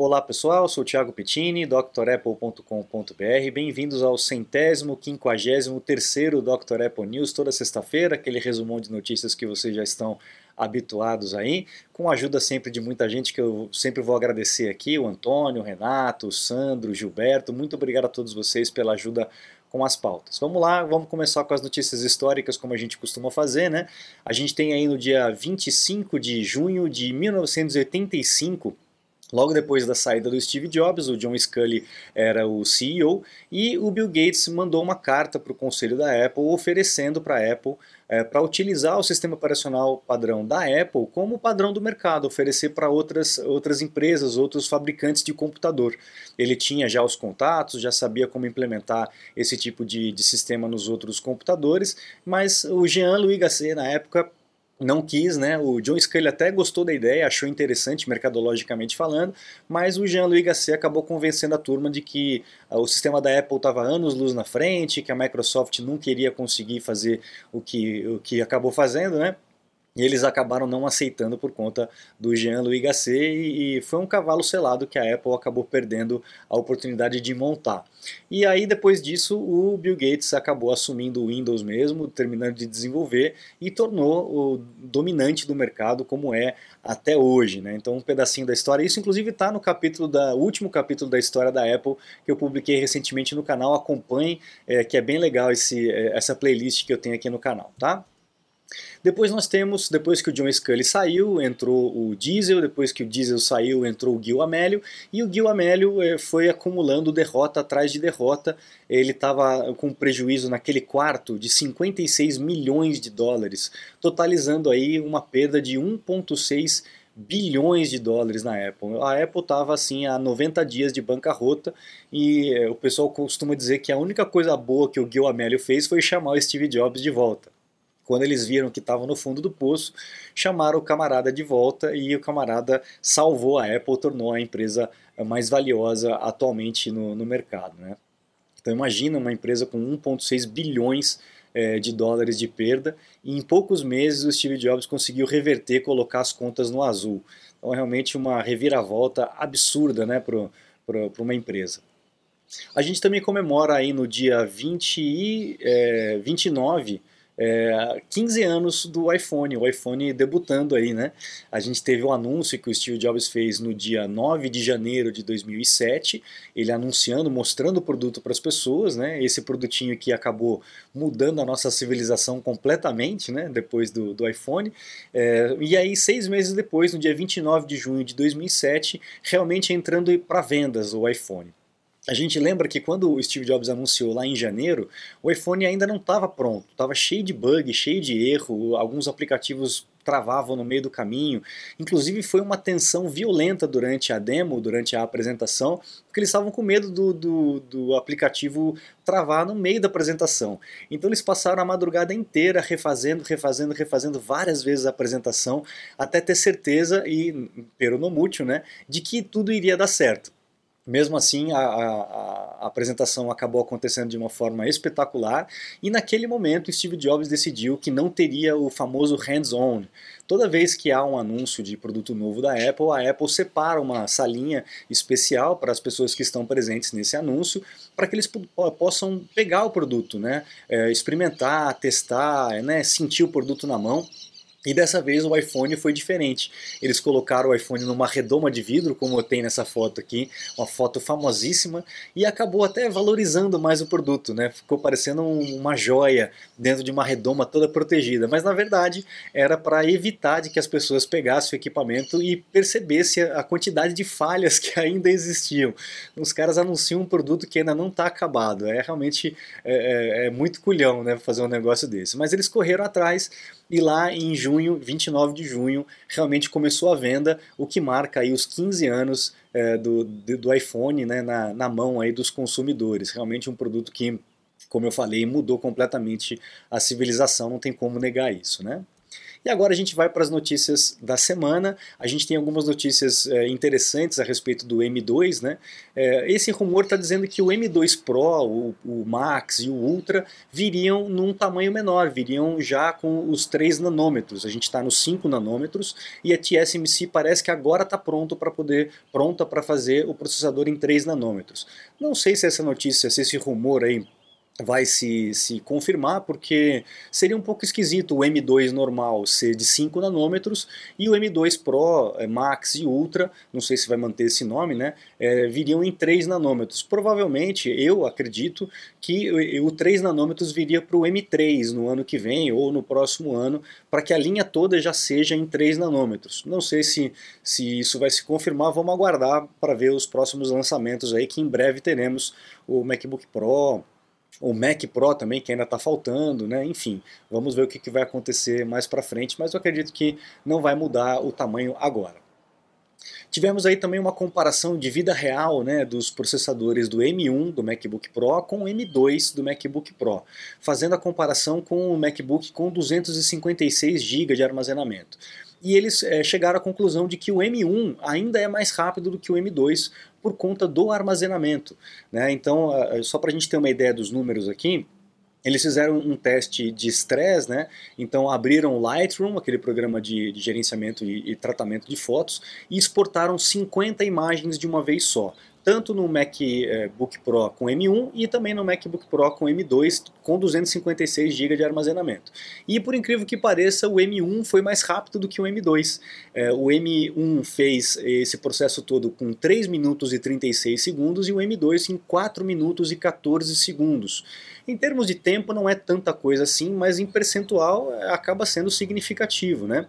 Olá pessoal, sou Thiago Pettini, drapple.com.br. Bem-vindos ao centésimo, quinquagésimo terceiro Dr. Apple News, toda sexta-feira, aquele resumão de notícias que vocês já estão habituados aí, com a ajuda sempre de muita gente que eu sempre vou agradecer aqui, o Antônio, o Renato, o Sandro, o Gilberto, muito obrigado a todos vocês pela ajuda com as pautas. Vamos lá, vamos começar com as notícias históricas, como a gente costuma fazer, né? A gente tem aí no dia 25 de junho de 1985 Logo depois da saída do Steve Jobs, o John Scully era o CEO e o Bill Gates mandou uma carta para o conselho da Apple oferecendo para a Apple é, para utilizar o sistema operacional padrão da Apple como padrão do mercado, oferecer para outras, outras empresas, outros fabricantes de computador. Ele tinha já os contatos, já sabia como implementar esse tipo de, de sistema nos outros computadores, mas o Jean-Louis Gasset, na época, não quis, né? O John Scully até gostou da ideia, achou interessante mercadologicamente falando, mas o Jean-Louis Gasset acabou convencendo a turma de que uh, o sistema da Apple estava anos luz na frente, que a Microsoft não queria conseguir fazer o que, o que acabou fazendo, né? E eles acabaram não aceitando por conta do Jean-Louis Gasset e, e foi um cavalo selado que a Apple acabou perdendo a oportunidade de montar. E aí depois disso o Bill Gates acabou assumindo o Windows mesmo, terminando de desenvolver e tornou o dominante do mercado como é até hoje. Né? Então um pedacinho da história, isso inclusive está no capítulo da último capítulo da história da Apple que eu publiquei recentemente no canal. Acompanhe, é, que é bem legal esse, é, essa playlist que eu tenho aqui no canal, tá? Depois nós temos, depois que o John Scully saiu, entrou o Diesel, depois que o Diesel saiu, entrou o Gil Amélio, e o Gil Amélio eh, foi acumulando derrota atrás de derrota. Ele estava com prejuízo naquele quarto de 56 milhões de dólares, totalizando aí uma perda de 1,6 bilhões de dólares na Apple. A Apple estava assim há 90 dias de bancarrota e eh, o pessoal costuma dizer que a única coisa boa que o Gil Amélio fez foi chamar o Steve Jobs de volta. Quando eles viram que estavam no fundo do poço, chamaram o camarada de volta e o camarada salvou a Apple, tornou a empresa mais valiosa atualmente no, no mercado. Né? Então imagina uma empresa com 1,6 bilhões é, de dólares de perda e em poucos meses o Steve Jobs conseguiu reverter, colocar as contas no azul. Então é realmente uma reviravolta absurda né, para uma empresa. A gente também comemora aí no dia 20 e, é, 29 é, 15 anos do iPhone, o iPhone debutando aí, né? A gente teve o um anúncio que o Steve Jobs fez no dia 9 de janeiro de 2007, ele anunciando, mostrando o produto para as pessoas, né? Esse produtinho que acabou mudando a nossa civilização completamente, né? Depois do, do iPhone. É, e aí, seis meses depois, no dia 29 de junho de 2007, realmente entrando para vendas o iPhone. A gente lembra que quando o Steve Jobs anunciou lá em janeiro, o iPhone ainda não estava pronto, estava cheio de bug, cheio de erro, alguns aplicativos travavam no meio do caminho. Inclusive foi uma tensão violenta durante a demo, durante a apresentação, porque eles estavam com medo do, do, do, aplicativo travar no meio da apresentação. Então eles passaram a madrugada inteira refazendo, refazendo, refazendo várias vezes a apresentação, até ter certeza, e pero no mútil, né, de que tudo iria dar certo. Mesmo assim, a, a, a, apresentação acabou acontecendo de uma forma espetacular e naquele momento Steve Jobs decidiu que não teria o famoso hands-on. Toda vez que há um anúncio de produto novo da Apple, a Apple separa uma salinha especial para as pessoas que estão presentes nesse anúncio, para que eles possam pegar o produto, né? É, experimentar, testar, né? sentir o produto na mão. E dessa vez o iPhone foi diferente. Eles colocaram o iPhone numa redoma de vidro, como eu tenho nessa foto aqui, uma foto famosíssima, e acabou até valorizando mais o produto, né? Ficou parecendo uma joia dentro de uma redoma toda protegida. Mas na verdade era para evitar de que as pessoas pegassem o equipamento e percebessem a quantidade de falhas que ainda existiam. Os caras anunciam um produto que ainda não está acabado. É realmente é, é, é muito culhão, né? Fazer um negócio desse. Mas eles correram atrás e lá em junho, 29 de junho, realmente começou a venda, o que marca aí os 15 anos é, do, do iPhone né, na, na mão aí dos consumidores. Realmente um produto que, como eu falei, mudou completamente a civilização, não tem como negar isso. Né? E agora a gente vai para as notícias da semana. A gente tem algumas notícias é, interessantes a respeito do M2. Né? É, esse rumor está dizendo que o M2 Pro, o, o, Max e o Ultra viriam num tamanho menor, viriam já com os 3 nanômetros. A gente está nos 5 nanômetros e a TSMC parece que agora está pronto para poder pronta para fazer o processador em 3 nanômetros. Não sei se essa notícia, se esse rumor aí vai se, se confirmar, porque seria um pouco esquisito o M2 normal ser de 5 nanômetros e o M2 Pro, é, Max e Ultra, não sei se vai manter esse nome, né, é, viriam em 3 nanômetros. Provavelmente, eu acredito que o 3 nanômetros viria para o M3 no ano que vem ou no próximo ano, para que a linha toda já seja em 3 nanômetros. Não sei se, se isso vai se confirmar, vamos aguardar para ver os próximos lançamentos aí, que em breve teremos o MacBook Pro, o Mac Pro também, que ainda está faltando, né? enfim, vamos ver o que, que vai acontecer mais para frente, mas eu acredito que não vai mudar o tamanho agora. Tivemos aí também uma comparação de vida real né, dos processadores do M1 do MacBook Pro com o M2 do MacBook Pro, fazendo a comparação com o MacBook com 256 GB de armazenamento e eles é, chegaram à conclusão de que o M1 ainda é mais rápido do que o M2 por conta do armazenamento. Né? Então, só para a gente ter uma ideia dos números aqui, eles fizeram um teste de estresse, né? Então abriram o Lightroom, aquele programa de, de gerenciamento e, e, tratamento de fotos, e exportaram 50 imagens de uma vez só tanto no MacBook Pro com M1 e também no MacBook Pro com M2 com 256 GB de armazenamento. E por incrível que pareça, o M1 foi mais rápido do que o M2. É, o M1 fez esse processo todo com 3 minutos e 36 segundos e o M2 em 4 minutos e 14 segundos. Em termos de tempo não é tanta coisa assim, mas em percentual é, acaba sendo significativo, né?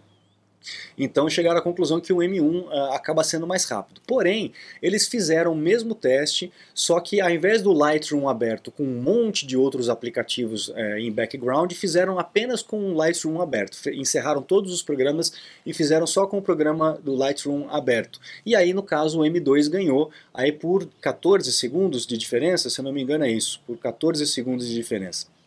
Então chegaram à conclusão que o M1 uh, ah, acaba sendo mais rápido. Porém, eles fizeram o mesmo teste, só que ao invés do Lightroom aberto com um monte de outros aplicativos uh, em background, fizeram apenas com o Lightroom aberto. Encerraram todos os programas e fizeram só com o programa do Lightroom aberto. E aí, no caso, o M2 ganhou aí por 14 segundos de diferença, se eu não me engano é isso, por 14 segundos de diferença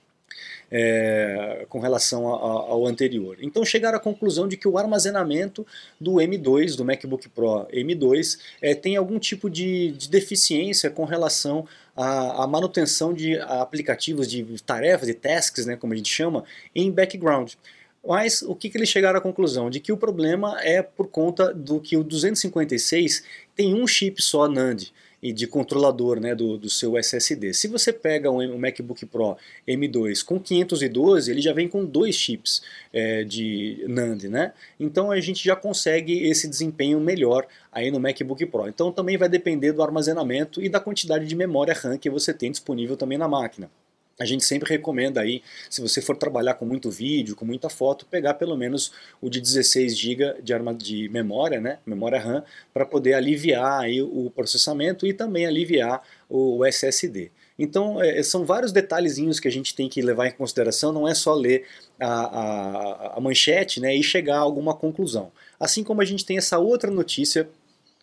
é, com relação a, a, ao anterior. Então chegaram à conclusão de que o armazenamento do M2, do MacBook Pro M2, é, tem algum tipo de, de deficiência com relação à, manutenção de aplicativos, de tarefas, de tasks, né, como a gente chama, em background. Mas o que, que eles chegaram à conclusão? De que o problema é por conta do que o 256 tem um chip só NAND e de controlador né, do, do seu SSD. Se você pega um, um, MacBook Pro M2 com 512, ele já vem com dois chips é, de NAND, né? Então a gente já consegue esse desempenho melhor aí no MacBook Pro. Então também vai depender do armazenamento e da quantidade de memória RAM que você tem disponível também na máquina. A gente sempre recomenda aí, se você for trabalhar com muito vídeo, com muita foto, pegar pelo menos o de 16 GB de, arma, de memória, né, memória RAM, para poder aliviar aí o processamento e também aliviar o SSD. Então, é, são vários detalhezinhos que a gente tem que levar em consideração, não é só ler a, a, a manchete né, e chegar a alguma conclusão. Assim como a gente tem essa outra notícia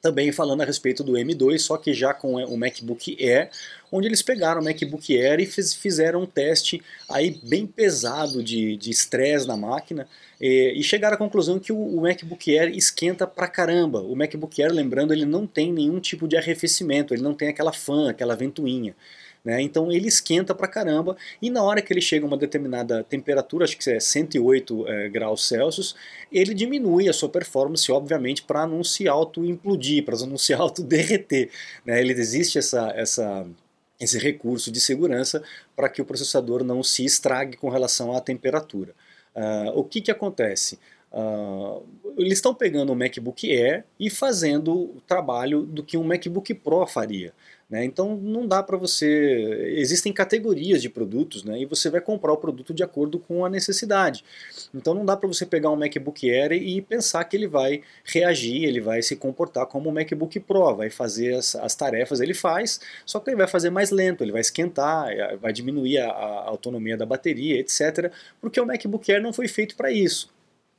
também falando a respeito do M2, só que já com o MacBook Air, onde eles pegaram o MacBook Air e fiz, fizeram um teste aí bem pesado de estresse na máquina e, e, chegaram à conclusão que o, o, MacBook Air esquenta pra caramba. O MacBook Air, lembrando, ele não tem nenhum tipo de arrefecimento, ele não tem aquela fan, aquela ventoinha. Né? Então ele esquenta pra caramba e na hora que ele chega a uma determinada temperatura, acho que é 108 é, graus Celsius, ele diminui a sua performance, obviamente, para não se auto-implodir, para não se auto-derreter. Né? Ele existe essa, essa, esse recurso de segurança para que o processador não se estrague com relação à temperatura. Uh, o que, que acontece? Uh, eles estão pegando o MacBook Air e fazendo o trabalho do que um MacBook Pro faria. Né? Então não dá para você. Existem categorias de produtos né? e você vai comprar o produto de acordo com a necessidade. Então não dá para você pegar um MacBook Air e pensar que ele vai reagir, ele vai se comportar como um MacBook Pro, vai fazer as, as tarefas, ele faz, só que ele vai fazer mais lento, ele vai esquentar, eh, vai diminuir a, a autonomia da bateria, etc. Porque o MacBook Air não foi feito para isso.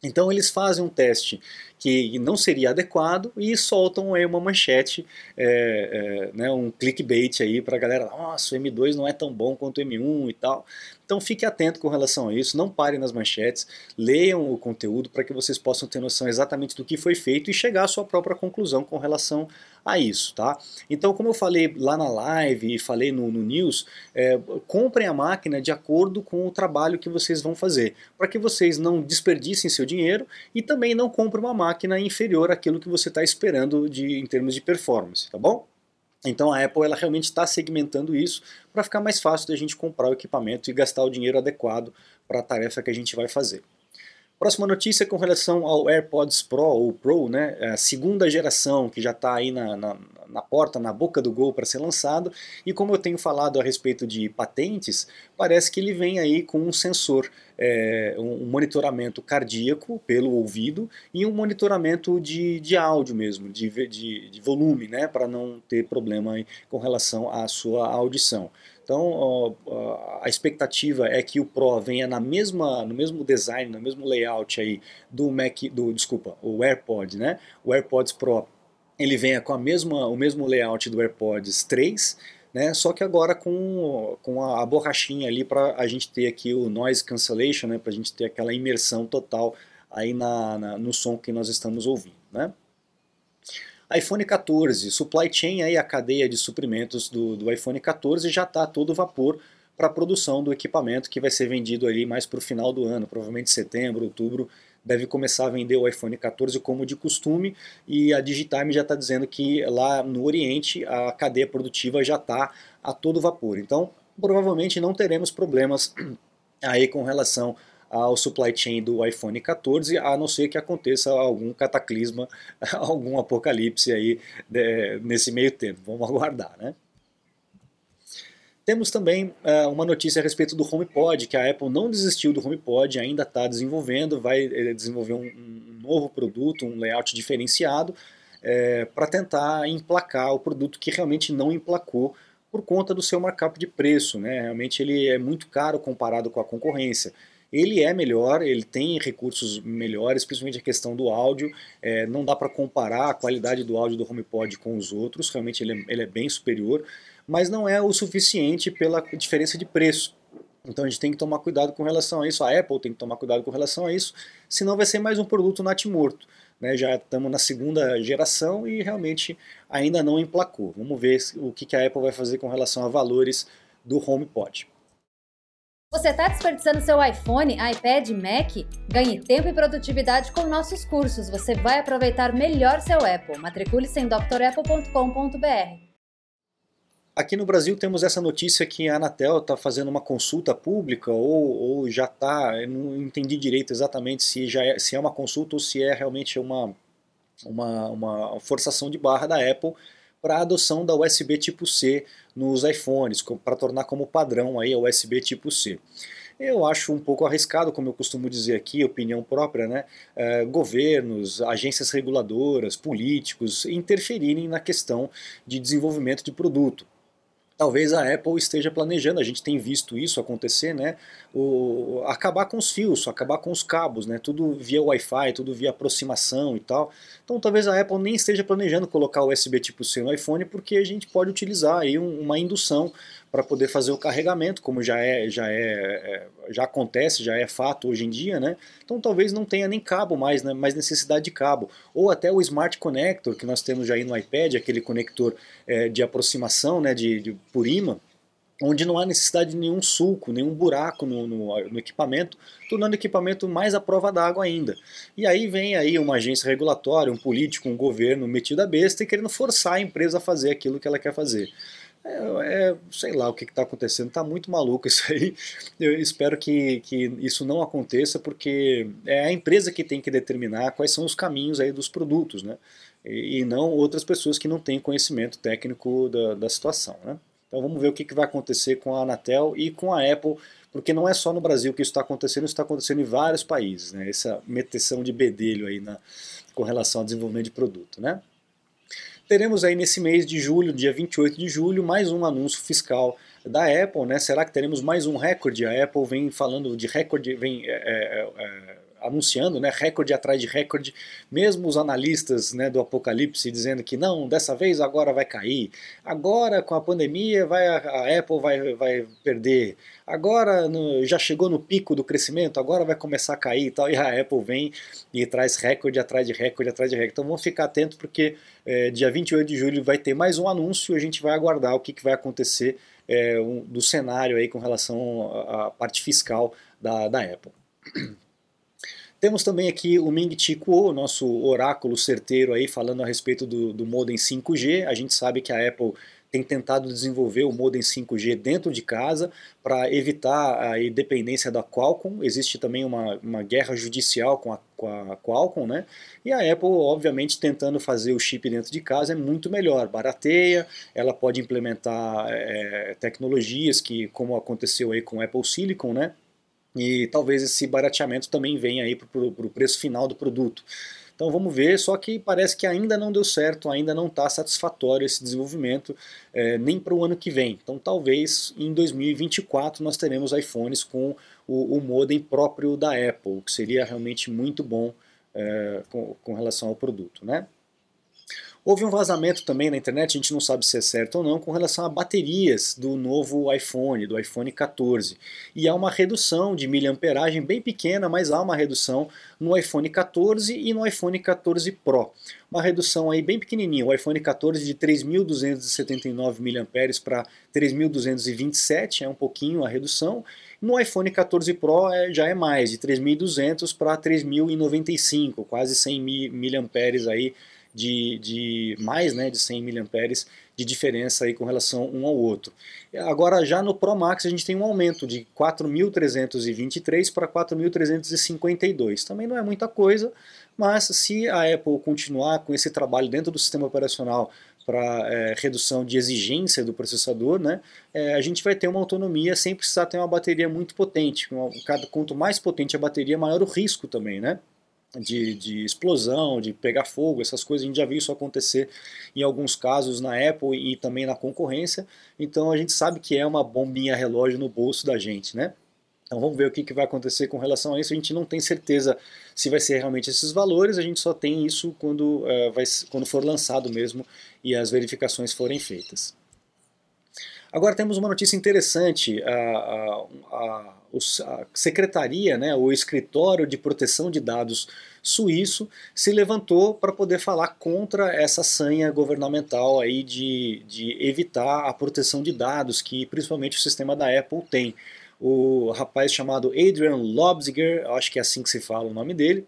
Então eles fazem um teste que não seria adequado e soltam aí uma manchete, é, é, né, um clickbait aí para a galera, nossa, o M2 não é tão bom quanto o M1 e tal. Então fique atento com relação a isso, não parem nas manchetes, leiam o conteúdo para que vocês possam ter noção exatamente do que foi feito e chegar à sua própria conclusão com relação a isso, tá? Então, como eu falei lá na live e falei no, no news, é, comprem a máquina de acordo com o trabalho que vocês vão fazer, para que vocês não desperdicem seu dinheiro e também não comprem uma máquina inferior àquilo que você está esperando de, em termos de performance, tá bom? Então a Apple ela realmente está segmentando isso para ficar mais fácil da gente comprar o equipamento e gastar o dinheiro adequado para a tarefa que a gente vai fazer. Próxima notícia com relação ao AirPods Pro ou Pro, né, é a segunda geração que já está aí na, na, na, porta, na boca do gol para ser lançado. E como eu tenho falado a respeito de patentes, parece que ele vem aí com um sensor, é, um monitoramento cardíaco pelo ouvido e um monitoramento de, de áudio mesmo, de, de, de volume, né, para não ter problema com relação à sua audição. Então a expectativa é que o Pro venha na mesma, no mesmo design, no mesmo layout aí do Mac, do desculpa, o AirPod, né? O AirPods Pro ele venha com a mesma, o mesmo layout do AirPods 3, né? Só que agora com, com a, a borrachinha ali para a gente ter aqui o noise cancellation, né? Para a gente ter aquela imersão total aí na, na, no som que nós estamos ouvindo, né? iPhone 14, supply chain aí a cadeia de suprimentos do, do iPhone 14 já está todo vapor para a produção do equipamento que vai ser vendido ali mais para o final do ano, provavelmente setembro, outubro, deve começar a vender o iPhone 14 como de costume e a Digitime já está dizendo que lá no Oriente a cadeia produtiva já está a todo vapor. Então provavelmente não teremos problemas aí com relação ao supply chain do iPhone 14, a não ser que aconteça algum cataclisma, algum apocalipse aí nesse meio tempo. Vamos aguardar, né? Temos também uh, uma notícia a respeito do HomePod, que a Apple não desistiu do HomePod, ainda está desenvolvendo, vai eh, desenvolver um, um, novo produto, um layout diferenciado, é, para tentar emplacar o produto que realmente não emplacou por conta do seu markup de preço. Né? Realmente ele é muito caro comparado com a concorrência ele é melhor, ele tem recursos melhores, principalmente a questão do áudio. É, não dá para comparar a qualidade do áudio do HomePod com os outros, realmente ele é, ele é bem superior, mas não é o suficiente pela diferença de preço. Então a gente tem que tomar cuidado com relação a isso, a Apple tem que tomar cuidado com relação a isso, senão vai ser mais um produto natimorto. Né, já estamos na segunda geração e realmente ainda não emplacou. Vamos ver o que a Apple vai fazer com relação a valores do HomePod. Você está desperdiçando seu iPhone, iPad, Mac? Ganhe tempo e produtividade com nossos cursos. Você vai aproveitar melhor seu Apple. Matricule-se em drapple.com.br. Aqui no Brasil temos essa notícia que a Anatel está fazendo uma consulta pública ou, ou já está, não entendi direito exatamente se, já é, se é uma consulta ou se é realmente uma, uma, uma forçação de barra da Apple para a adoção da USB tipo C nos iPhones, para tornar como padrão aí a USB tipo C. Eu acho um pouco arriscado, como eu costumo dizer aqui, opinião própria, né? É, governos, agências reguladoras, políticos interferirem na questão de desenvolvimento de produto talvez a Apple esteja planejando, a gente tem visto isso acontecer, né? O, acabar com os fios, acabar com os cabos, né? Tudo via Wi-Fi, tudo via aproximação e tal. Então talvez a Apple nem esteja planejando colocar o USB tipo C no iPhone, porque a gente pode utilizar aí uma indução para poder fazer o carregamento, como já é, já é, é, já acontece, já é fato hoje em dia, né? Então talvez não tenha nem cabo mais, né? mais necessidade de cabo. Ou até o Smart Connector que nós temos já aí no iPad, aquele conector é, de aproximação, né? de, de por imã, onde não há necessidade de nenhum sulco, nenhum buraco no, no, no, equipamento, tornando o equipamento mais à prova d'água ainda. E aí vem aí uma agência regulatória, um político, um governo metido a besta e querendo forçar a empresa a fazer aquilo que ela quer fazer. É, é, sei lá o que está acontecendo, está muito maluco isso aí. Eu espero que, que isso não aconteça, porque é a empresa que tem que determinar quais são os caminhos aí dos produtos, né? E, e não outras pessoas que não têm conhecimento técnico da, da situação, né? Então vamos ver o que, vai acontecer com a Anatel e com a Apple, porque não é só no Brasil que isso está acontecendo, isso está acontecendo em vários países, né? Essa meteção de bedelho aí na, com relação ao desenvolvimento de produto, né? teremos aí nesse mês de julho, dia 28 de julho, mais um anúncio fiscal da Apple, né? Será que teremos mais um recorde? A Apple vem falando de recorde, vem é, é, é, anunciando né, recorde atrás de recorde, mesmo os analistas né, do apocalipse dizendo que não, dessa vez agora vai cair, agora com a pandemia vai, a Apple vai, vai perder, agora no, já chegou no pico do crescimento, agora vai começar a cair e tal, e a Apple vem e traz recorde atrás de recorde atrás de recorde. Então vamos ficar atento porque é, dia 28 de julho vai ter mais um anúncio e a gente vai aguardar o que, que vai acontecer é, um, do cenário aí com relação à parte fiscal da, da Apple. Temos também aqui o Ming Chi Kuo, nosso oráculo certeiro aí falando a respeito do, do modem 5G. A gente sabe que a Apple tem tentado desenvolver o modem 5G dentro de casa para evitar a dependência da Qualcomm. Existe também uma, uma guerra judicial com a, com a Qualcomm, né? E a Apple, obviamente, tentando fazer o chip dentro de casa é muito melhor, barateia, ela pode implementar é, tecnologias que, como aconteceu aí com o Apple Silicon, né? E talvez esse barateamento também venha aí para o preço final do produto. Então vamos ver, só que parece que ainda não deu certo, ainda não está satisfatório esse desenvolvimento, é, nem para o ano que vem. Então talvez em 2024 nós teremos iPhones com o, o modem próprio da Apple, que seria realmente muito bom é, com, com relação ao produto. Né? Houve um vazamento também na internet, a gente não sabe se é certo ou não, com relação a baterias do novo iPhone, do iPhone 14. E há uma redução de miliamperagem bem pequena, mas há uma redução no iPhone 14 e no iPhone 14 Pro. Uma redução aí bem pequenininha, o iPhone 14 de 3.279 mAh para 3.227, é um pouquinho a redução. No iPhone 14 Pro é, já é mais, de 3.200 para 3.095, quase 100 mAh aí de, de mais né, de 100 mAh de diferença aí com relação um ao outro. Agora já no Pro Max a gente tem um aumento de 4.323 para 4.352. Também não é muita coisa, mas se a Apple continuar com esse trabalho dentro do sistema operacional para é, redução de exigência do processador, né, é, a gente vai ter uma autonomia sem precisar ter uma bateria muito potente. Quanto mais potente a bateria, maior o risco também, né? De, de, explosão, de pegar fogo, essas coisas. A gente já viu isso acontecer em alguns casos na Apple e também na concorrência. Então a gente sabe que é uma bombinha relógio no bolso da gente, né? Então vamos ver o que, que vai acontecer com relação a isso. A gente não tem certeza se vai ser realmente esses valores, a gente só tem isso quando, uh, vai, quando for lançado mesmo e as verificações forem feitas. Agora temos uma notícia interessante. A, a, a, a secretaria, né, o escritório de proteção de dados suíço, se levantou para poder falar contra essa sanha governamental aí de, de evitar a proteção de dados que principalmente o sistema da Apple tem. O rapaz chamado Adrian Lobziger, acho que é assim que se fala o nome dele,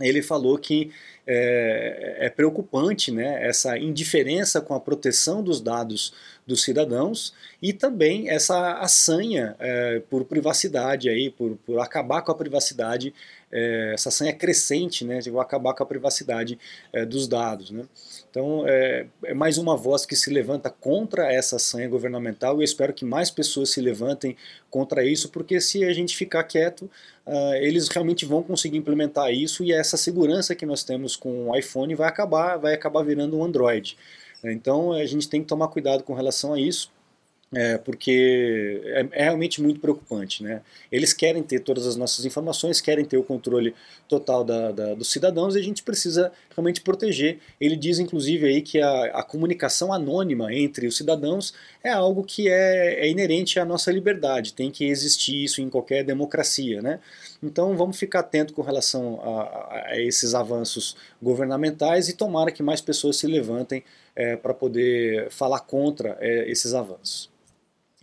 ele falou que é, é, preocupante né, essa indiferença com a proteção dos dados dos cidadãos e também essa assanha é, por privacidade, aí, por, por acabar com a privacidade, é, essa sanha crescente né, de acabar com a privacidade é, dos dados. Né. Então é, é, mais uma voz que se levanta contra essa sanha governamental e espero que mais pessoas se levantem contra isso, porque se a gente ficar quieto, uh, eles realmente vão conseguir implementar isso e essa segurança que nós temos com o iPhone vai acabar, vai acabar virando um Android. Então a gente tem que tomar cuidado com relação a isso é, porque é, é, realmente muito preocupante. Né? Eles querem ter todas as nossas informações, querem ter o controle total da, da, dos cidadãos e a gente precisa realmente proteger. Ele diz, inclusive, aí que a, a comunicação anônima entre os cidadãos é algo que é, é, inerente à nossa liberdade, tem que existir isso em qualquer democracia. Né? Então vamos ficar atento com relação a, a esses avanços governamentais e tomara que mais pessoas se levantem é, para poder falar contra é, esses avanços.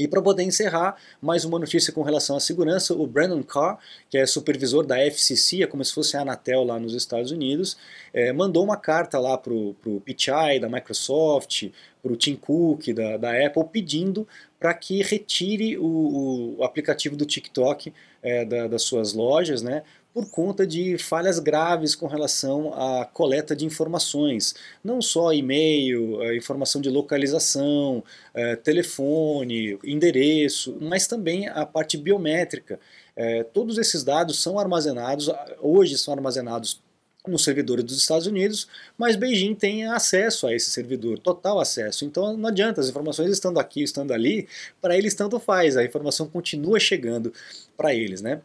E para poder encerrar, mais uma notícia com relação à segurança, o Brandon Carr, que é supervisor da FCC, é como se fosse a Anatel lá nos Estados Unidos, é, mandou uma carta lá para o Pichai da Microsoft, para o Tim Cook da, da Apple, pedindo para que retire o, o, aplicativo do TikTok é, da, das suas lojas, né, por conta de falhas graves com relação à coleta de informações, não só e-mail, é, informação de localização, é, telefone, endereço, mas também a parte biométrica. É, todos esses dados são armazenados, hoje são armazenados nos servidores dos Estados Unidos, mas Beijing tem acesso a esse servidor, total acesso. Então não adianta, as informações estando aqui, estando ali, para eles tanto faz, a informação continua chegando para eles, né?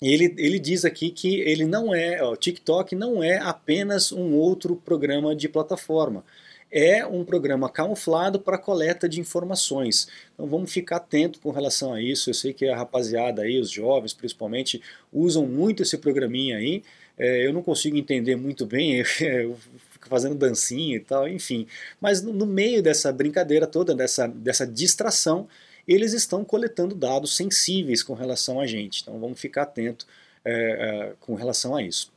E ele, ele diz aqui que ele não é, o TikTok não é apenas um outro programa de plataforma. É um programa camuflado para coleta de informações. Então vamos ficar atento com relação a isso. Eu sei que a rapaziada aí, os jovens principalmente, usam muito esse programinha aí. É, eu não consigo entender muito bem, eu fico fazendo dancinha e tal, enfim. Mas no, no meio dessa brincadeira toda, dessa, dessa distração, eles estão coletando dados sensíveis com relação a gente. Então vamos ficar atento é, é, com relação a isso.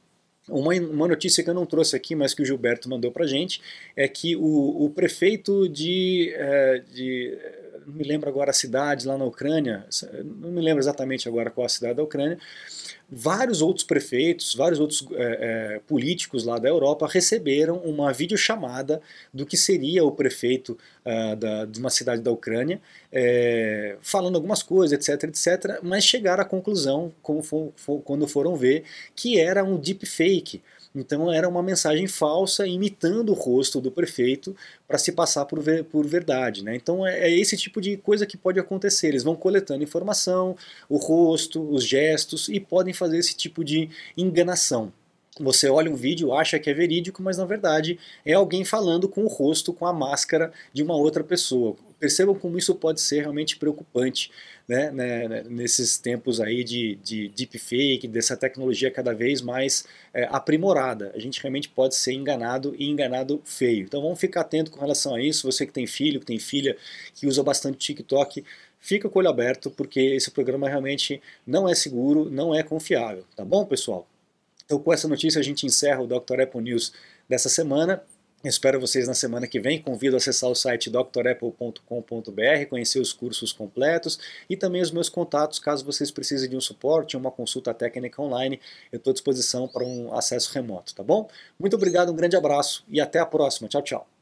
Uma, uma, notícia que eu não trouxe aqui, mas que o Gilberto mandou para gente, é que o, o prefeito de, é, de, Não me lembro agora a cidade lá na Ucrânia, não me lembro exatamente agora qual a cidade da Ucrânia, vários outros prefeitos, vários outros é, é, políticos lá da Europa receberam uma videochamada do que seria o prefeito uh, da, de uma cidade da Ucrânia, é, falando algumas coisas, etc, etc, mas chegaram à conclusão, como for, for, quando foram ver, que era um deepfake. Então era uma mensagem falsa imitando o rosto do prefeito para se passar por, ver, por verdade. Né? Então é, é, esse tipo de coisa que pode acontecer. Eles vão coletando informação, o rosto, os gestos e podem fazer esse tipo de enganação. Você olha um vídeo, acha que é verídico, mas na verdade é alguém falando com o rosto, com a máscara de uma outra pessoa. Percebam como isso pode ser realmente preocupante né, né, né, nesses tempos aí de, de deepfake, dessa tecnologia cada vez mais é, aprimorada. A gente realmente pode ser enganado e enganado feio. Então vamos ficar atento com relação a isso. Você que tem filho, que tem filha, que usa bastante TikTok, fica com o olho aberto, porque esse programa realmente não é seguro, não é confiável. Tá bom, pessoal? Então com essa notícia a gente encerra o Dr. Apple News dessa semana. Espero vocês na semana que vem. Convido a acessar o site drapple.com.br, conhecer os cursos completos e também os meus contatos, caso vocês precisem de um suporte, uma consulta técnica online. Eu estou à disposição para um acesso remoto, tá bom? Muito obrigado, um grande abraço e até a próxima. Tchau, tchau.